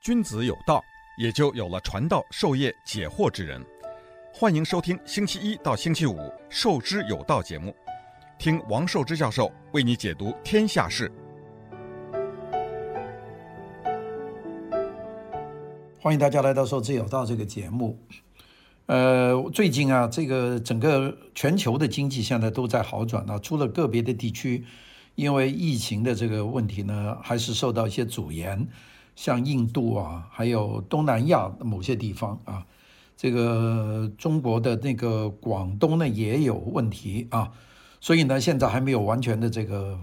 君子有道，也就有了传道授业解惑之人。欢迎收听星期一到星期五《授之有道》节目，听王寿之教授为你解读天下事。欢迎大家来到《授之有道》这个节目。呃，最近啊，这个整个全球的经济现在都在好转啊，除了个别的地区，因为疫情的这个问题呢，还是受到一些阻延，像印度啊，还有东南亚某些地方啊，这个中国的那个广东呢也有问题啊，所以呢，现在还没有完全的这个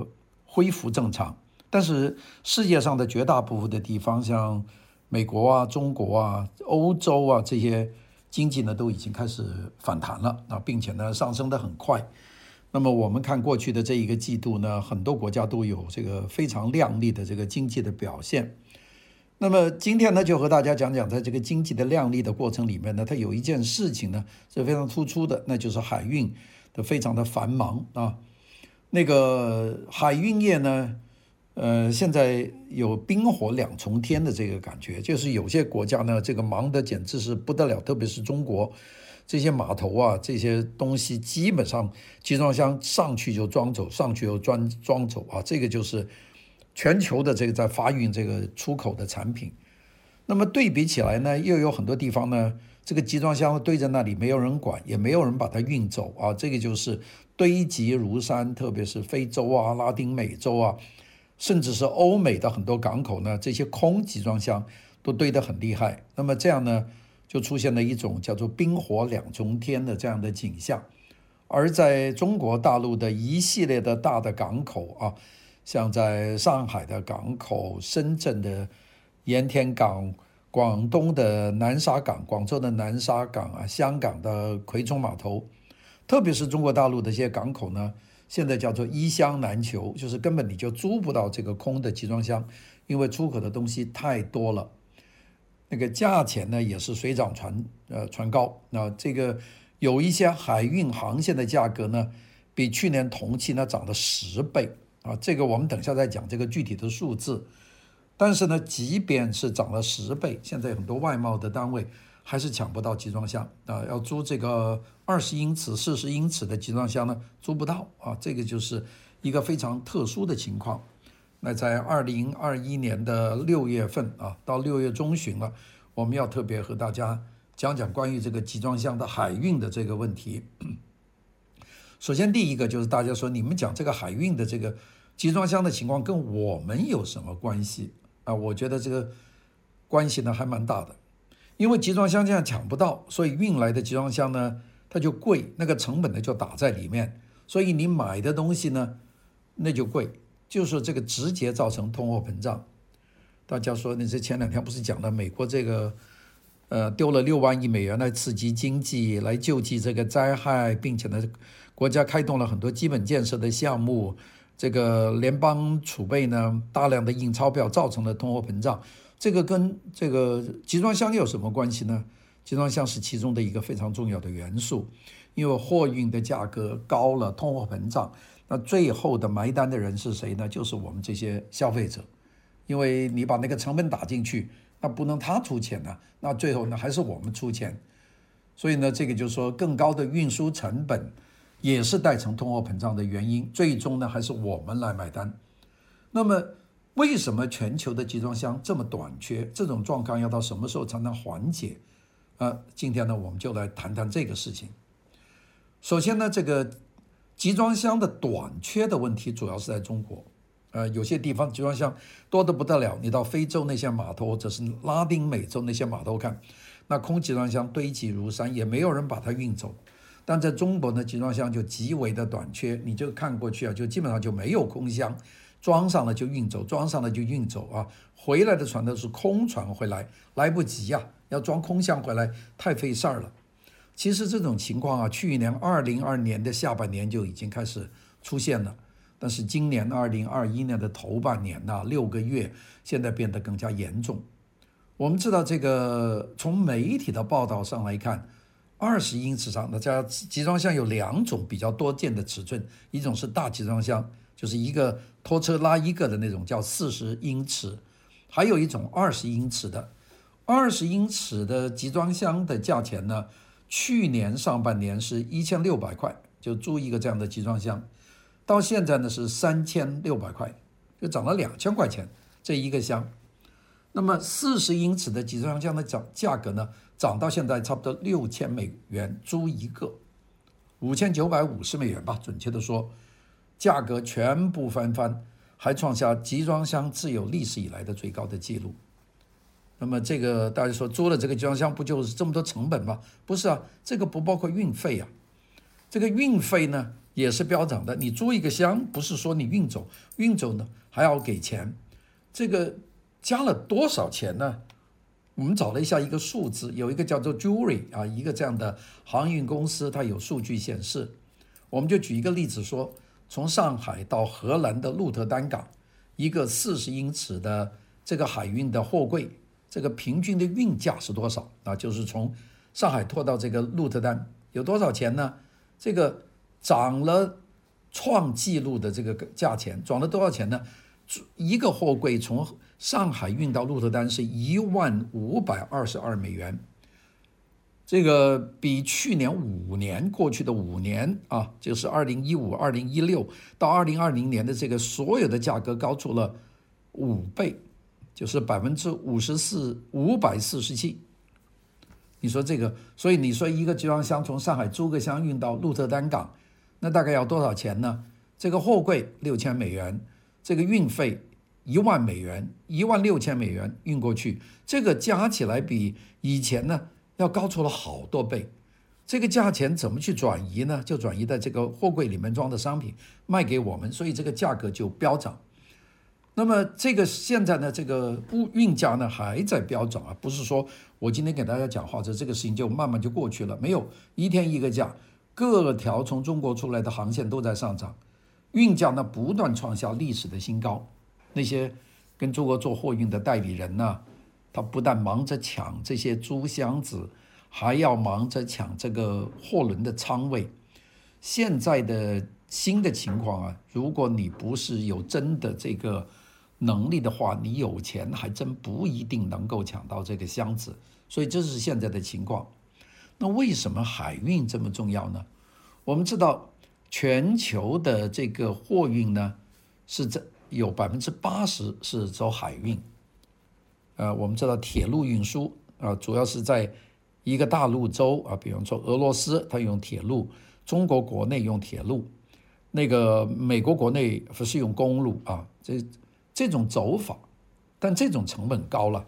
恢复正常。但是世界上的绝大部分的地方，像美国啊、中国啊、欧洲啊这些经济呢，都已经开始反弹了啊，并且呢上升得很快。那么我们看过去的这一个季度呢，很多国家都有这个非常亮丽的这个经济的表现。那么今天呢，就和大家讲讲，在这个经济的亮丽的过程里面呢，它有一件事情呢是非常突出的，那就是海运的非常的繁忙啊。那个海运业呢，呃，现在有冰火两重天的这个感觉，就是有些国家呢，这个忙得简直是不得了，特别是中国。这些码头啊，这些东西基本上集装箱上去就装走，上去又装装走啊，这个就是全球的这个在发运这个出口的产品。那么对比起来呢，又有很多地方呢，这个集装箱堆在那里，没有人管，也没有人把它运走啊，这个就是堆积如山，特别是非洲啊、拉丁美洲啊，甚至是欧美的很多港口呢，这些空集装箱都堆得很厉害。那么这样呢？就出现了一种叫做“冰火两重天”的这样的景象，而在中国大陆的一系列的大的港口啊，像在上海的港口、深圳的盐田港、广东的南沙港、广州的南沙港啊、香港的葵涌码头，特别是中国大陆的一些港口呢，现在叫做一箱难求，就是根本你就租不到这个空的集装箱，因为出口的东西太多了。那个价钱呢也是水涨船呃船高，那这个有一些海运航线的价格呢，比去年同期呢涨了十倍啊，这个我们等下再讲这个具体的数字。但是呢，即便是涨了十倍，现在很多外贸的单位还是抢不到集装箱啊，要租这个二十英尺、四十英尺的集装箱呢，租不到啊，这个就是一个非常特殊的情况。那在二零二一年的六月份啊，到六月中旬了，我们要特别和大家讲讲关于这个集装箱的海运的这个问题。首先，第一个就是大家说，你们讲这个海运的这个集装箱的情况跟我们有什么关系啊？我觉得这个关系呢还蛮大的，因为集装箱这样抢不到，所以运来的集装箱呢它就贵，那个成本呢就打在里面，所以你买的东西呢那就贵。就是这个直接造成通货膨胀。大家说，你这前两天不是讲了美国这个，呃，丢了六万亿美元来刺激经济，来救济这个灾害，并且呢，国家开动了很多基本建设的项目，这个联邦储备呢大量的印钞票，造成了通货膨胀。这个跟这个集装箱有什么关系呢？集装箱是其中的一个非常重要的元素，因为货运的价格高了，通货膨胀。那最后的埋单的人是谁呢？就是我们这些消费者，因为你把那个成本打进去，那不能他出钱呢，那最后呢还是我们出钱，所以呢，这个就是说更高的运输成本也是带成通货膨胀的原因，最终呢还是我们来买单。那么为什么全球的集装箱这么短缺？这种状况要到什么时候才能缓解？啊，今天呢我们就来谈谈这个事情。首先呢，这个。集装箱的短缺的问题主要是在中国，呃，有些地方集装箱多得不得了。你到非洲那些码头，或者是拉丁美洲那些码头看，那空集装箱堆积如山，也没有人把它运走。但在中国呢，集装箱就极为的短缺，你就看过去啊，就基本上就没有空箱，装上了就运走，装上了就运走啊。回来的船都是空船回来，来不及呀，要装空箱回来太费事儿了。其实这种情况啊，去年二零二年的下半年就已经开始出现了，但是今年二零二一年的头半年呐，六个月，现在变得更加严重。我们知道这个，从媒体的报道上来看，二十英尺长的家集装箱有两种比较多见的尺寸，一种是大集装箱，就是一个拖车拉一个的那种，叫四十英尺；还有一种二十英尺的，二十英尺的集装箱的价钱呢，去年上半年是一千六百块，就租一个这样的集装箱，到现在呢是三千六百块，就涨了两千块钱这一个箱。那么四十英尺的集装箱的涨价格呢，涨到现在差不多六千美元租一个，五千九百五十美元吧，准确的说，价格全部翻番，还创下集装箱自有历史以来的最高的记录。那么这个大家说租了这个集装箱不就是这么多成本吗？不是啊，这个不包括运费啊，这个运费呢也是飙涨的。你租一个箱不是说你运走，运走呢还要给钱，这个。加了多少钱呢？我们找了一下一个数字，有一个叫做 Jury 啊，一个这样的航运公司，它有数据显示。我们就举一个例子说，从上海到荷兰的鹿特丹港，一个四十英尺的这个海运的货柜，这个平均的运价是多少？啊，就是从上海拖到这个鹿特丹有多少钱呢？这个涨了创纪录的这个价钱，涨了多少钱呢？一个货柜从上海运到鹿特丹是一万五百二十二美元，这个比去年五年过去的五年啊，就是二零一五、二零一六到二零二零年的这个所有的价格高出了五倍，就是百分之五十四、五百四十七。你说这个，所以你说一个集装箱从上海租个箱运到鹿特丹港，那大概要多少钱呢？这个货柜六千美元，这个运费。一万美元，一万六千美元运过去，这个加起来比以前呢要高出了好多倍。这个价钱怎么去转移呢？就转移在这个货柜里面装的商品卖给我们，所以这个价格就飙涨。那么这个现在呢，这个物运价呢还在飙涨啊，不是说我今天给大家讲话，这这个事情就慢慢就过去了，没有，一天一个价，各条从中国出来的航线都在上涨，运价呢不断创下历史的新高。那些跟中国做货运的代理人呢，他不但忙着抢这些租箱子，还要忙着抢这个货轮的仓位。现在的新的情况啊，如果你不是有真的这个能力的话，你有钱还真不一定能够抢到这个箱子。所以这是现在的情况。那为什么海运这么重要呢？我们知道全球的这个货运呢，是这。有百分之八十是走海运，呃，我们知道铁路运输啊，主要是在一个大陆洲啊，比方说俄罗斯，它用铁路；中国国内用铁路，那个美国国内不是用公路啊，这这种走法，但这种成本高了。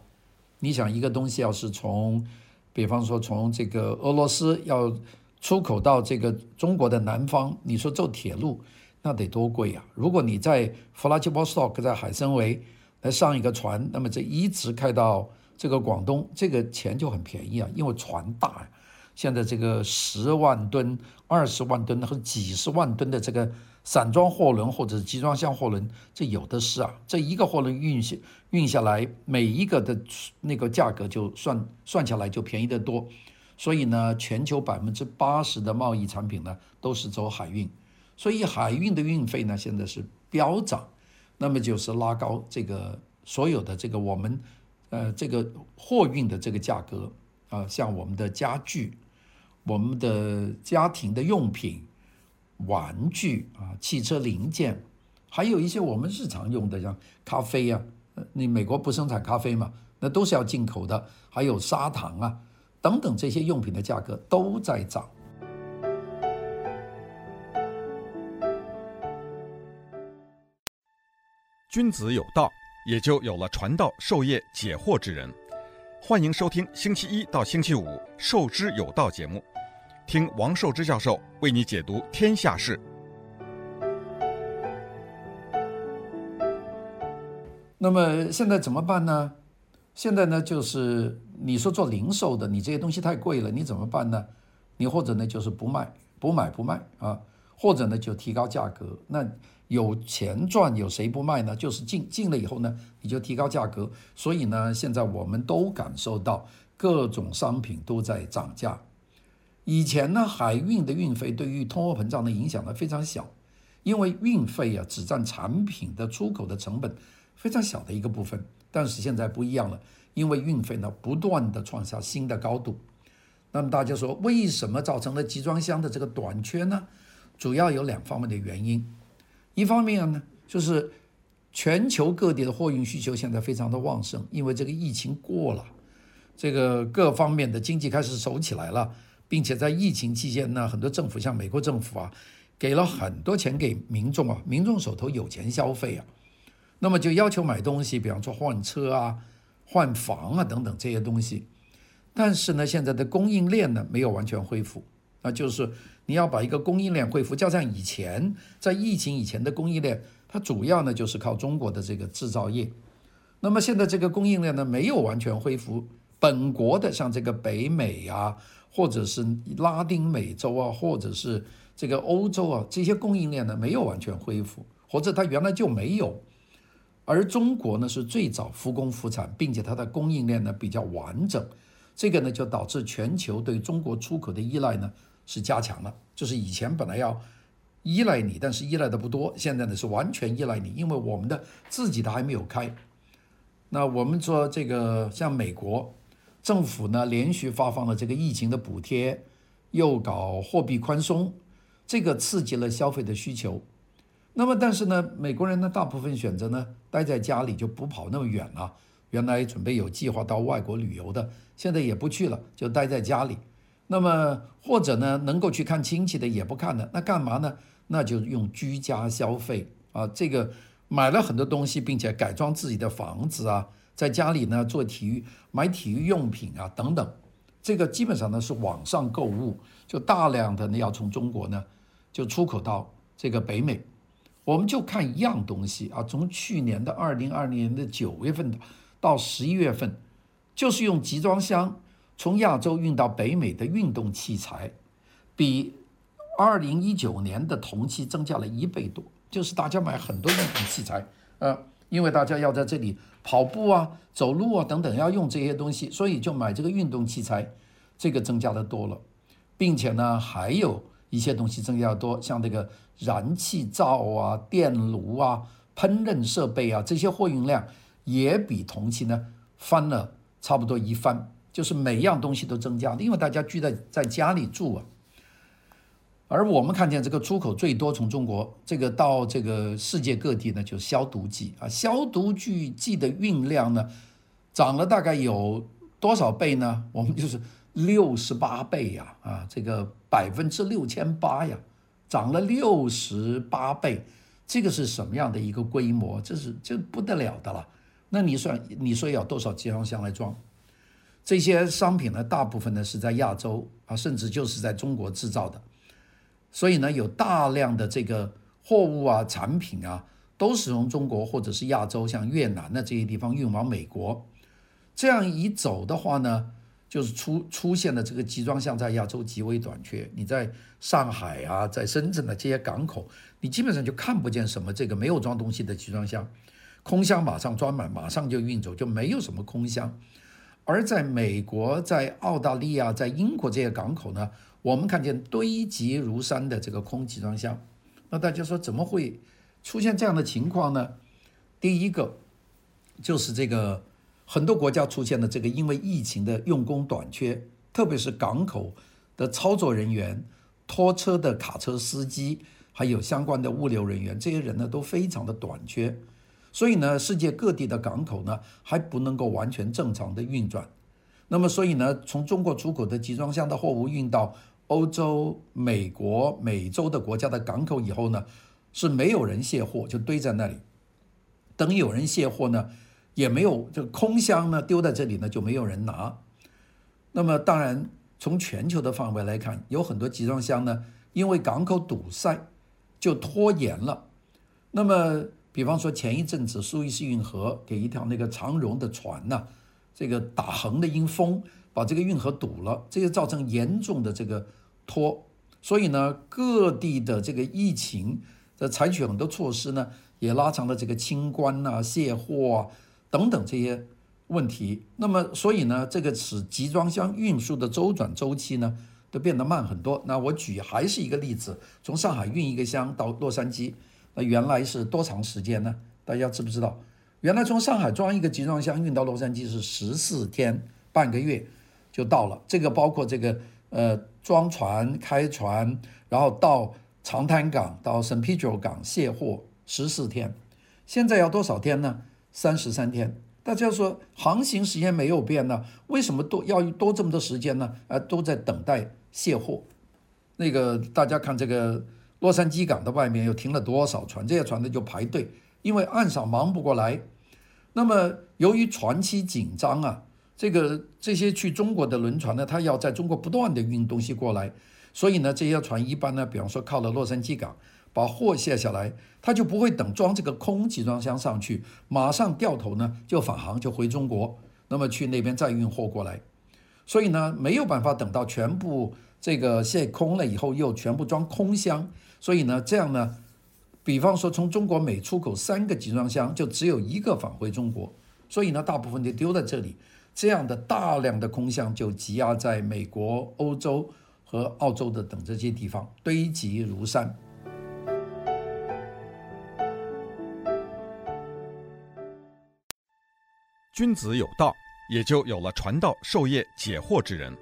你想一个东西要是从，比方说从这个俄罗斯要出口到这个中国的南方，你说走铁路。那得多贵呀！如果你在弗拉基波斯托克，在海参崴来上一个船，那么这一直开到这个广东，这个钱就很便宜啊，因为船大呀。现在这个十万吨、二十万吨和几十万吨的这个散装货轮或者集装箱货轮，这有的是啊。这一个货轮运下运下来，每一个的那个价格就算算下来就便宜得多。所以呢，全球百分之八十的贸易产品呢都是走海运。所以海运的运费呢，现在是飙涨，那么就是拉高这个所有的这个我们，呃，这个货运的这个价格啊，像我们的家具、我们的家庭的用品、玩具啊、汽车零件，还有一些我们日常用的，像咖啡啊，你美国不生产咖啡嘛，那都是要进口的，还有砂糖啊等等这些用品的价格都在涨。君子有道，也就有了传道授业解惑之人。欢迎收听星期一到星期五《授之有道》节目，听王寿之教授为你解读天下事。那么现在怎么办呢？现在呢，就是你说做零售的，你这些东西太贵了，你怎么办呢？你或者呢，就是不卖，不买不卖啊，或者呢，就提高价格。那有钱赚，有谁不卖呢？就是进进了以后呢，你就提高价格。所以呢，现在我们都感受到各种商品都在涨价。以前呢，海运的运费对于通货膨胀的影响呢非常小，因为运费啊只占产品的出口的成本非常小的一个部分。但是现在不一样了，因为运费呢不断的创下新的高度。那么大家说，为什么造成了集装箱的这个短缺呢？主要有两方面的原因。一方面呢，就是全球各地的货运需求现在非常的旺盛，因为这个疫情过了，这个各方面的经济开始走起来了，并且在疫情期间呢，很多政府像美国政府啊，给了很多钱给民众啊，民众手头有钱消费啊，那么就要求买东西，比方说换车啊、换房啊等等这些东西。但是呢，现在的供应链呢没有完全恢复，那就是你要把一个供应链恢复，就像以前在疫情以前的供应链，它主要呢就是靠中国的这个制造业。那么现在这个供应链呢没有完全恢复，本国的像这个北美啊，或者是拉丁美洲啊，或者是这个欧洲啊，这些供应链呢没有完全恢复，或者它原来就没有。而中国呢是最早复工复产，并且它的供应链呢比较完整。这个呢，就导致全球对中国出口的依赖呢是加强了。就是以前本来要依赖你，但是依赖的不多，现在呢是完全依赖你，因为我们的自己的还没有开。那我们说这个像美国政府呢，连续发放了这个疫情的补贴，又搞货币宽松，这个刺激了消费的需求。那么但是呢，美国人呢大部分选择呢待在家里，就不跑那么远了。原来准备有计划到外国旅游的，现在也不去了，就待在家里。那么或者呢，能够去看亲戚的也不看了，那干嘛呢？那就用居家消费啊，这个买了很多东西，并且改装自己的房子啊，在家里呢做体育、买体育用品啊等等。这个基本上呢是网上购物，就大量的呢要从中国呢就出口到这个北美。我们就看一样东西啊，从去年的二零二零年的九月份。到十一月份，就是用集装箱从亚洲运到北美的运动器材，比二零一九年的同期增加了一倍多。就是大家买很多运动器材，呃，因为大家要在这里跑步啊、走路啊等等，要用这些东西，所以就买这个运动器材，这个增加的多了，并且呢，还有一些东西增加的多，像这个燃气灶啊、电炉啊、烹饪设备啊这些货运量。也比同期呢翻了差不多一番，就是每样东西都增加了，因为大家聚在在家里住啊。而我们看见这个出口最多从中国这个到这个世界各地呢，就是消毒剂啊，消毒剂剂的运量呢涨了大概有多少倍呢？我们就是六十八倍呀，啊，这个百分之六千八呀，涨了六十八倍，这个是什么样的一个规模？这是这不得了的了。那你算，你说要多少集装箱来装这些商品呢？大部分呢是在亚洲啊，甚至就是在中国制造的，所以呢，有大量的这个货物啊、产品啊，都是从中国或者是亚洲，像越南的这些地方运往美国。这样一走的话呢，就是出出现了这个集装箱在亚洲极为短缺。你在上海啊，在深圳的这些港口，你基本上就看不见什么这个没有装东西的集装箱。空箱马上装满，马上就运走，就没有什么空箱。而在美国、在澳大利亚、在英国这些港口呢，我们看见堆积如山的这个空集装箱。那大家说怎么会出现这样的情况呢？第一个就是这个很多国家出现了这个因为疫情的用工短缺，特别是港口的操作人员、拖车的卡车司机，还有相关的物流人员，这些人呢都非常的短缺。所以呢，世界各地的港口呢还不能够完全正常的运转。那么，所以呢，从中国出口的集装箱的货物运到欧洲、美国、美洲的国家的港口以后呢，是没有人卸货，就堆在那里。等有人卸货呢，也没有，这空箱呢丢在这里呢就没有人拿。那么，当然从全球的范围来看，有很多集装箱呢，因为港口堵塞就拖延了。那么。比方说，前一阵子苏伊士运河给一条那个长荣的船呐，这个打横的阴风把这个运河堵了，这个造成严重的这个拖，所以呢，各地的这个疫情的采取很多措施呢，也拉长了这个清关啊、卸货啊等等这些问题。那么，所以呢，这个使集装箱运输的周转周期呢，都变得慢很多。那我举还是一个例子，从上海运一个箱到洛杉矶。那原来是多长时间呢？大家知不知道？原来从上海装一个集装箱运到洛杉矶是十四天，半个月就到了。这个包括这个呃装船、开船，然后到长滩港、到圣彼得港卸货，十四天。现在要多少天呢？三十三天。大家说航行时间没有变呢，为什么多要多这么多时间呢？啊，都在等待卸货。那个大家看这个洛杉矶港的外面又停了多少船？这些船呢就排队，因为岸上忙不过来。那么由于船期紧张啊，这个这些去中国的轮船呢，它要在中国不断的运东西过来，所以呢，这些船一般呢，比方说靠了洛杉矶港。把货卸下来，它就不会等装这个空集装箱上去，马上掉头呢就返航就回中国，那么去那边再运货过来，所以呢没有办法等到全部这个卸空了以后又全部装空箱，所以呢这样呢，比方说从中国每出口三个集装箱就只有一个返回中国，所以呢大部分就丢在这里，这样的大量的空箱就积压在美国、欧洲和澳洲的等这些地方堆积如山。君子有道，也就有了传道授业解惑之人。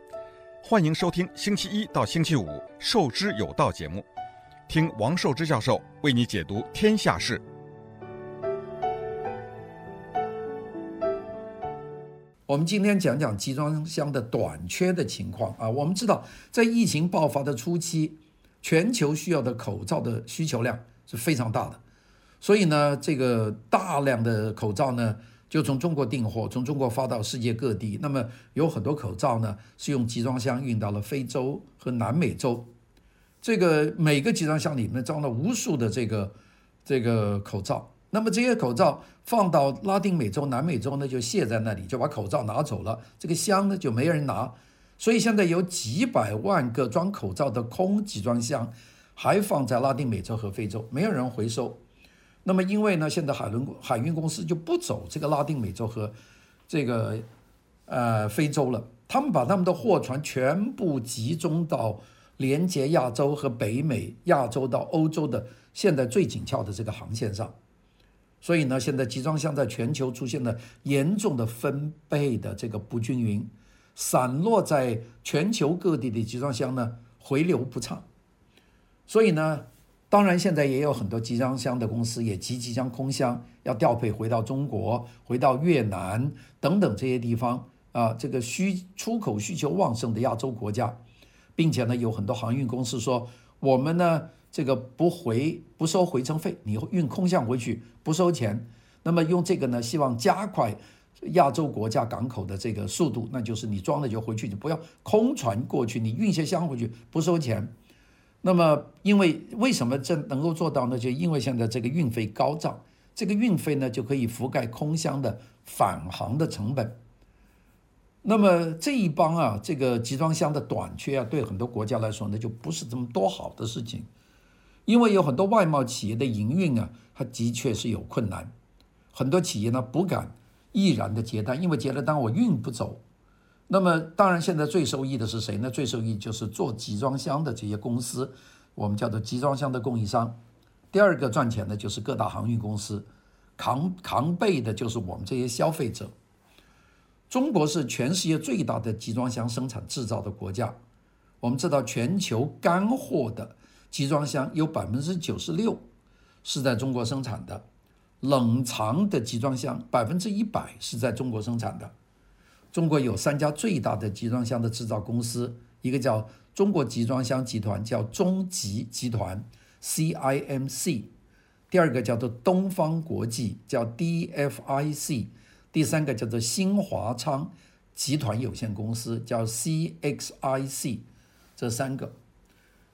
欢迎收听星期一到星期五《授之有道》节目，听王寿之教授为你解读天下事。我们今天讲讲集装箱的短缺的情况啊。我们知道，在疫情爆发的初期，全球需要的口罩的需求量是非常大的，所以呢，这个大量的口罩呢。就从中国订货，从中国发到世界各地。那么有很多口罩呢，是用集装箱运到了非洲和南美洲。这个每个集装箱里面装了无数的这个这个口罩。那么这些口罩放到拉丁美洲、南美洲呢，就卸在那里，就把口罩拿走了。这个箱呢就没人拿。所以现在有几百万个装口罩的空集装箱，还放在拉丁美洲和非洲，没有人回收。那么，因为呢，现在海轮海运公司就不走这个拉丁美洲和这个呃非洲了，他们把他们的货船全部集中到连接亚洲和北美、亚洲到欧洲的现在最紧俏的这个航线上。所以呢，现在集装箱在全球出现了严重的分配的这个不均匀，散落在全球各地的集装箱呢回流不畅，所以呢。当然，现在也有很多集装箱的公司也急即将空箱要调配回到中国、回到越南等等这些地方啊，这个需出口需求旺盛的亚洲国家，并且呢，有很多航运公司说，我们呢这个不回不收回程费，你运空箱回去不收钱，那么用这个呢，希望加快亚洲国家港口的这个速度，那就是你装了就回去，你不要空船过去，你运些箱回去不收钱。那么，因为为什么这能够做到呢？就因为现在这个运费高涨，这个运费呢就可以覆盖空箱的返航的成本。那么这一帮啊，这个集装箱的短缺啊，对很多国家来说呢，就不是这么多好的事情，因为有很多外贸企业的营运啊，它的确是有困难，很多企业呢不敢毅然的接单，因为接了单我运不走。那么，当然，现在最受益的是谁呢？最受益就是做集装箱的这些公司，我们叫做集装箱的供应商。第二个赚钱的就是各大航运公司，扛扛背的就是我们这些消费者。中国是全世界最大的集装箱生产制造的国家。我们知道，全球干货的集装箱有百分之九十六是在中国生产的，冷藏的集装箱百分之一百是在中国生产的。中国有三家最大的集装箱的制造公司，一个叫中国集装箱集团，叫中集集团 （CIMC）；第二个叫做东方国际，叫 DFIC；第三个叫做新华昌集团有限公司，叫 CXIC。这三个，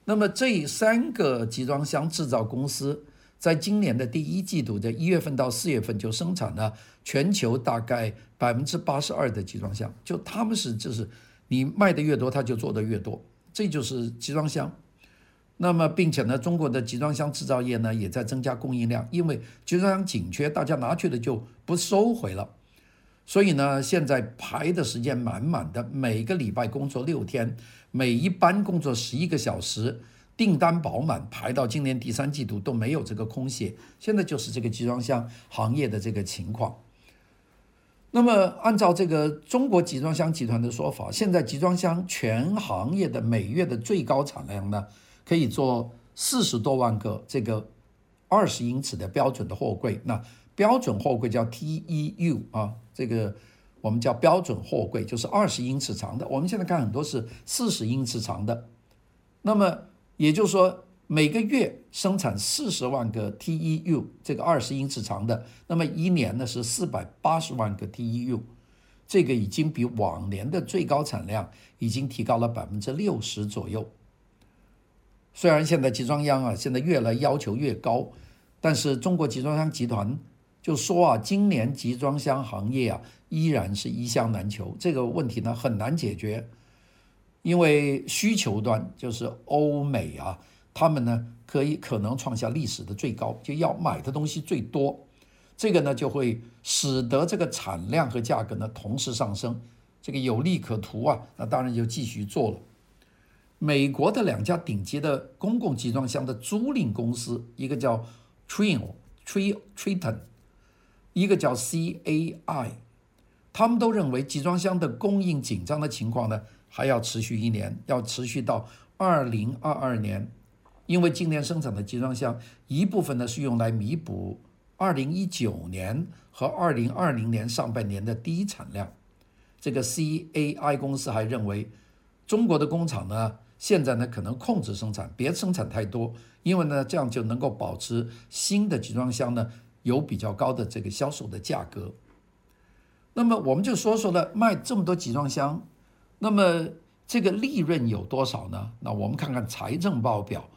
那么这三个集装箱制造公司。在今年的第一季度的一月份到四月份，就生产了全球大概百分之八十二的集装箱。就他们是就是你卖的越多，他就做的越多，这就是集装箱。那么，并且呢，中国的集装箱制造业呢也在增加供应量，因为集装箱紧缺，大家拿去的就不收回了。所以呢，现在排的时间满满的，每个礼拜工作六天，每一班工作十一个小时。订单饱满，排到今年第三季度都没有这个空隙。现在就是这个集装箱行业的这个情况。那么，按照这个中国集装箱集团的说法，现在集装箱全行业的每月的最高产量呢，可以做四十多万个这个二十英尺的标准的货柜。那标准货柜叫 TEU 啊，这个我们叫标准货柜，就是二十英尺长的。我们现在看很多是四十英尺长的。那么也就是说，每个月生产四十万个 TEU，这个二十英尺长的，那么一年呢是四百八十万个 TEU，这个已经比往年的最高产量已经提高了百分之六十左右。虽然现在集装箱啊，现在越来要求越高，但是中国集装箱集团就说啊，今年集装箱行业啊依然是一箱难求，这个问题呢很难解决。因为需求端就是欧美啊，他们呢可以可能创下历史的最高，就要买的东西最多，这个呢就会使得这个产量和价格呢同时上升，这个有利可图啊，那当然就继续做了。美国的两家顶级的公共集装箱的租赁公司，一个叫 Triton Triton，一个叫 CAI，他们都认为集装箱的供应紧张的情况呢，还要持续一年，要持续到二零二二年，因为今年生产的集装箱一部分呢是用来弥补二零一九年和二零二零年上半年的低产量。这个 CAI 公司还认为，中国的工厂呢现在呢可能控制生产，别生产太多，因为呢这样就能够保持新的集装箱呢有比较高的这个销售的价格。那么我们就说说了，卖这么多集装箱。那么这个利润有多少呢？那我们看看财政报表，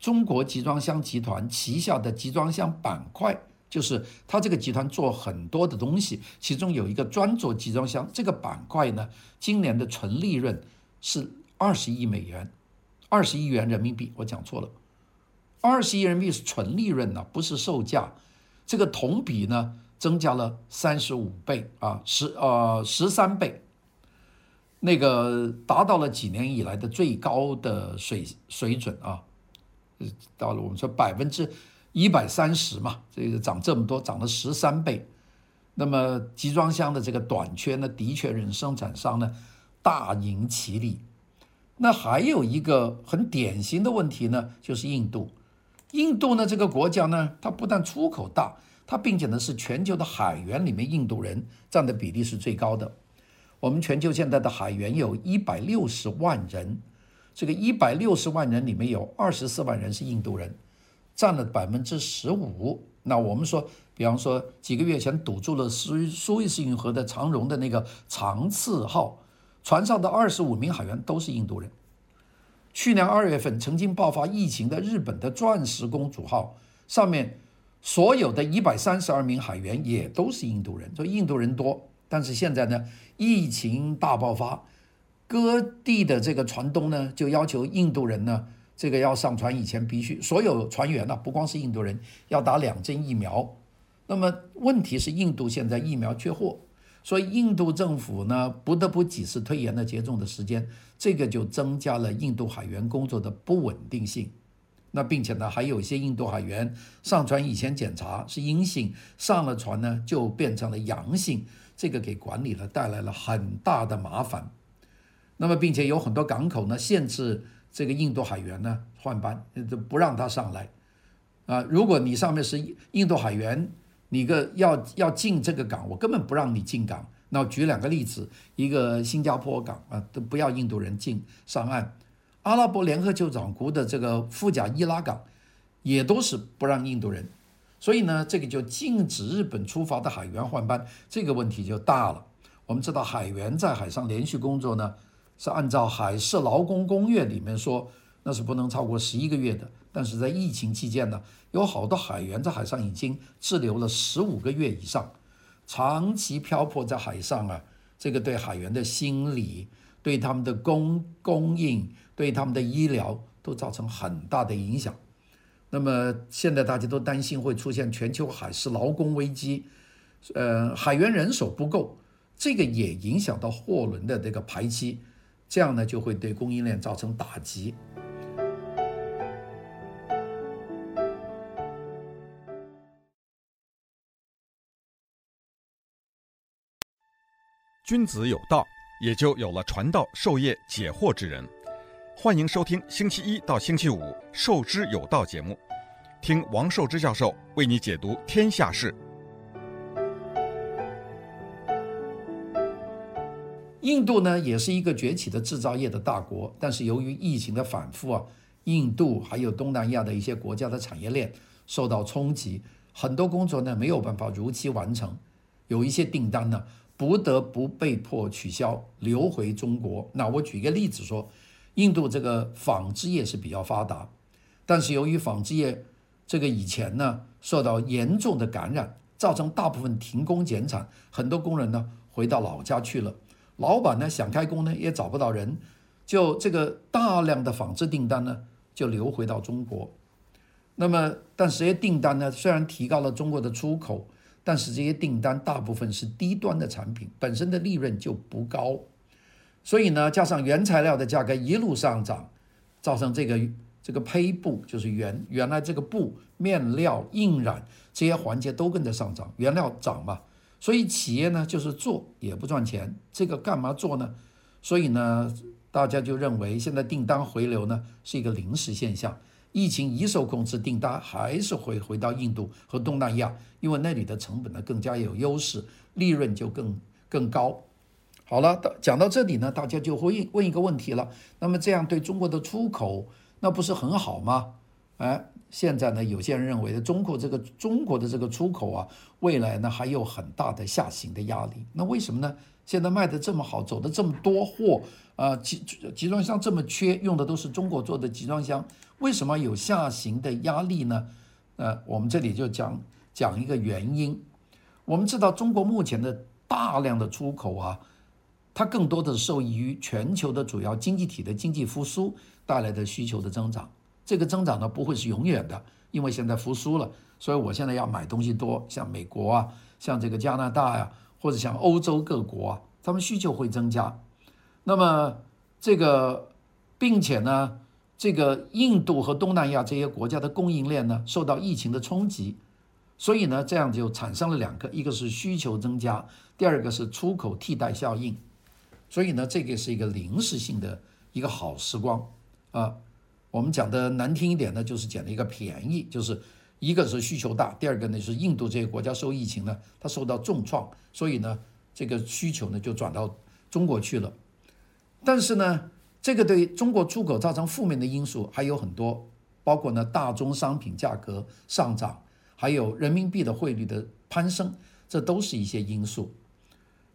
中国集装箱集团旗下的集装箱板块，就是它这个集团做很多的东西，其中有一个专做集装箱这个板块呢，今年的纯利润是二十亿美元，二十亿元人民币，我讲错了，二十亿人民币是纯利润呢，不是售价，这个同比呢增加了三十五倍啊，十呃十三倍。那个达到了几年以来的最高的水水准啊，到了我们说百分之一百三十嘛，这个涨这么多，涨了十三倍。那么集装箱的这个短缺呢，的确让生产商呢大赢其利。那还有一个很典型的问题呢，就是印度。印度呢这个国家呢，它不但出口大，它并且呢是全球的海员里面印度人占的比例是最高的。我们全球现在的海员有一百六十万人，这个一百六十万人里面有二十四万人是印度人，占了百分之十五。那我们说，比方说几个月前堵住了苏苏伊士运河的长荣的那个长赐号，船上的二十五名海员都是印度人。去年二月份曾经爆发疫情的日本的钻石公主号上面所有的一百三十二名海员也都是印度人，所以印度人多。但是现在呢，疫情大爆发，各地的这个船东呢，就要求印度人呢，这个要上船以前必须所有船员呢，不光是印度人，要打两针疫苗。那么问题是，印度现在疫苗缺货，所以印度政府呢，不得不几次推延了接种的时间，这个就增加了印度海员工作的不稳定性。那并且呢，还有一些印度海员上船以前检查是阴性，上了船呢就变成了阳性。这个给管理了带来了很大的麻烦，那么并且有很多港口呢限制这个印度海员呢换班，就不让他上来啊。如果你上面是印度海员，你个要要进这个港，我根本不让你进港。那我举两个例子，一个新加坡港啊，都不要印度人进上岸。阿拉伯联合酋长国的这个富贾伊拉港也都是不让印度人。所以呢，这个就禁止日本出发的海员换班，这个问题就大了。我们知道，海员在海上连续工作呢，是按照海事劳工公约里面说，那是不能超过十一个月的。但是在疫情期间呢，有好多海员在海上已经滞留了十五个月以上，长期漂泊在海上啊，这个对海员的心理、对他们的供供应、对他们的医疗都造成很大的影响。那么现在大家都担心会出现全球海事劳工危机呃海员人手不够这个也影响到货轮的这个排期这样呢就会对供应链造成打击。君子有道也就有了传道授业解惑之人。欢迎收听星期一到星期五《寿之有道》节目，听王寿之教授为你解读天下事。印度呢，也是一个崛起的制造业的大国，但是由于疫情的反复啊，印度还有东南亚的一些国家的产业链受到冲击，很多工作呢没有办法如期完成，有一些订单呢不得不被迫取消，流回中国。那我举一个例子说，印度这个纺织业是比较发达，但是由于纺织业这个以前呢受到严重的感染，造成大部分停工减产，很多工人呢回到老家去了。老板呢想开工呢也找不到人，就这个大量的纺织订单呢就流回到中国。那么，但是这些订单呢虽然提高了中国的出口，但是这些订单大部分是低端的产品，本身的利润就不高。所以呢，加上原材料的价格一路上涨，造成这个这个胚布就是原原来这个布面料印染这些环节都跟着上涨，原料涨嘛。所以企业呢，就是做也不赚钱，这个干嘛做呢？所以呢，大家就认为现在订单回流呢是一个临时现象。疫情一受控制，订单还是会回到印度和东南亚，因为那里的成本呢更加有优势，利润就更更高。好了，讲到这里呢，大家就会问一个问题了：那么这样对中国的出口，那不是很好吗？哎。现在呢，有些人认为，中国这个中国的这个出口啊，未来呢还有很大的下行的压力。那为什么呢？现在卖的这么好，走的这么多货啊，集集装箱这么缺，用的都是中国做的集装箱，为什么有下行的压力呢？呃，我们这里就讲讲一个原因。我们知道，中国目前的大量的出口啊，它更多的受益于全球的主要经济体的经济复苏带来的需求的增长。这个增长呢不会是永远的，因为现在复苏了，所以我现在要买东西多，像美国啊，像这个加拿大呀、或者像欧洲各国啊，他们需求会增加。那么这个，并且呢，这个印度和东南亚这些国家的供应链呢受到疫情的冲击，所以呢这样就产生了两个，一个是需求增加，第二个是出口替代效应。所以呢，这个是一个临时性的一个好时光啊。我们讲的难听一点呢，就是捡了一个便宜，就是一个是需求大，第二个呢是印度这个国家受疫情呢，它受到重创，所以呢这个需求呢就转到中国去了。但是呢，这个对中国出口造成负面的因素还有很多，包括呢大宗商品价格上涨，还有人民币的汇率的攀升，这都是一些因素。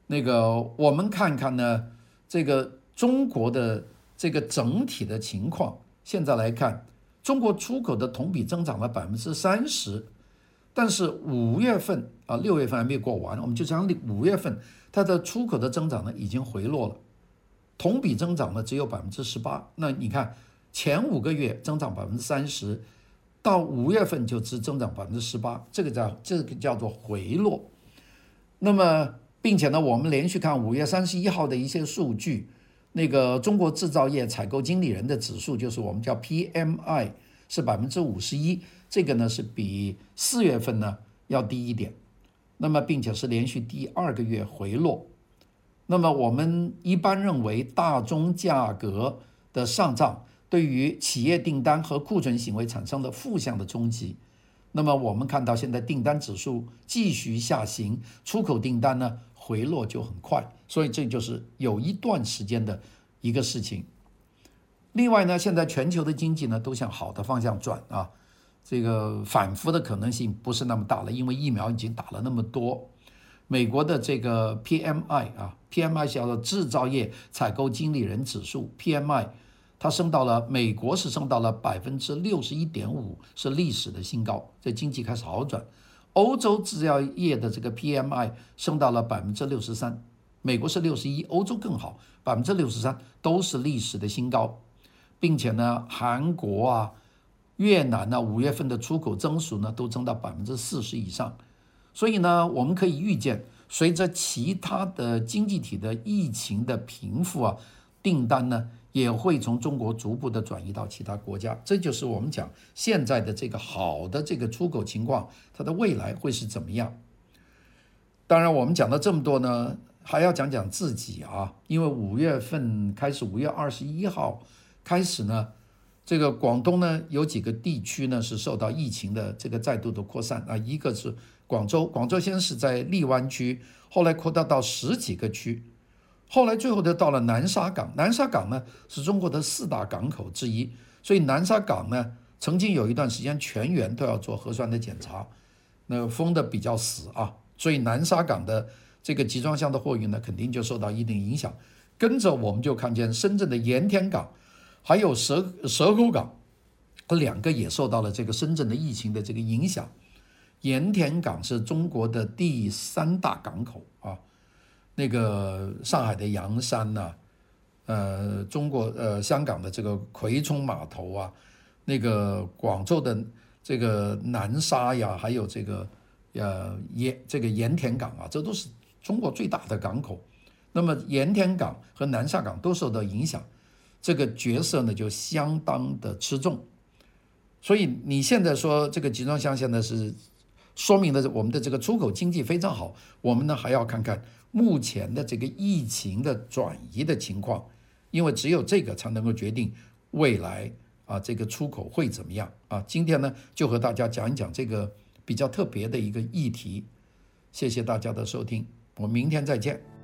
那个我们看看呢，这个中国的这个整体的情况。现在来看，中国出口的同比增长了百分之三十，但是五月份啊，六月份还没过完，我们就讲五月份它的出口的增长呢已经回落了，同比增长呢只有百分之十八。那你看前五个月增长百分之三十，到五月份就只增长百分之十八，这个叫这个叫做回落。那么，并且呢，我们连续看五月三十一号的一些数据。那个中国制造业采购经理人的指数，就是我们叫 PMI，是百分之五十一，这个呢是比四月份呢要低一点，那么并且是连续第二个月回落。那么我们一般认为，大宗价格的上涨对于企业订单和库存行为产生的负向的冲击。那么我们看到现在订单指数继续下行，出口订单呢回落就很快，所以这就是有一段时间的一个事情。另外呢，现在全球的经济呢都向好的方向转啊，这个反复的可能性不是那么大了，因为疫苗已经打了那么多。美国的这个 PMI 啊，PMI 叫做制造业采购经理人指数 PMI，它升到了美国是升到了百分之六十一点五，是历史的新高，这经济开始好转。欧洲制造业的这个 PMI 升到了百分之六十三，美国是六十一，欧洲更好，百分之六十三都是历史的新高，并且呢，韩国啊、越南呢，五月份的出口增速呢都增到百分之四十以上，所以呢，我们可以预见，随着其他的经济体的疫情的平复啊，订单呢。也会从中国逐步的转移到其他国家，这就是我们讲现在的这个好的这个出口情况，它的未来会是怎么样？当然，我们讲了这么多呢，还要讲讲自己啊，因为五月份开始，五月二十一号开始呢，这个广东呢有几个地区呢是受到疫情的这个再度的扩散啊，一个是广州，广州先是在荔湾区，后来扩大到十几个区，后来最后就到了南沙港，南沙港呢是中国的四大港口之一，所以南沙港呢曾经有一段时间全员都要做核酸的检查，那封得比较死啊，所以南沙港的。这个集装箱的货运呢，肯定就受到一定影响。跟着我们就看见深圳的盐田港，还有蛇蛇口港，这两个也受到了这个深圳的疫情的这个影响。盐田港是中国的第三大港口啊，那个上海的洋山呐、呃，中国呃香港的这个葵涌码头啊，那个广州的这个南沙呀，还有这个呃盐这个盐田港啊，这都是。中国最大的港口，那么盐田港和南沙港都受到影响，这个角色呢就相当的吃重。所以你现在说这个集装箱现在是说明了我们的这个出口经济非常好，我们呢还要看看目前的这个疫情的转移的情况，因为只有这个才能够决定未来啊这个出口会怎么样啊。今天呢就和大家讲一讲这个比较特别的一个议题，谢谢大家的收听。我们明天再见。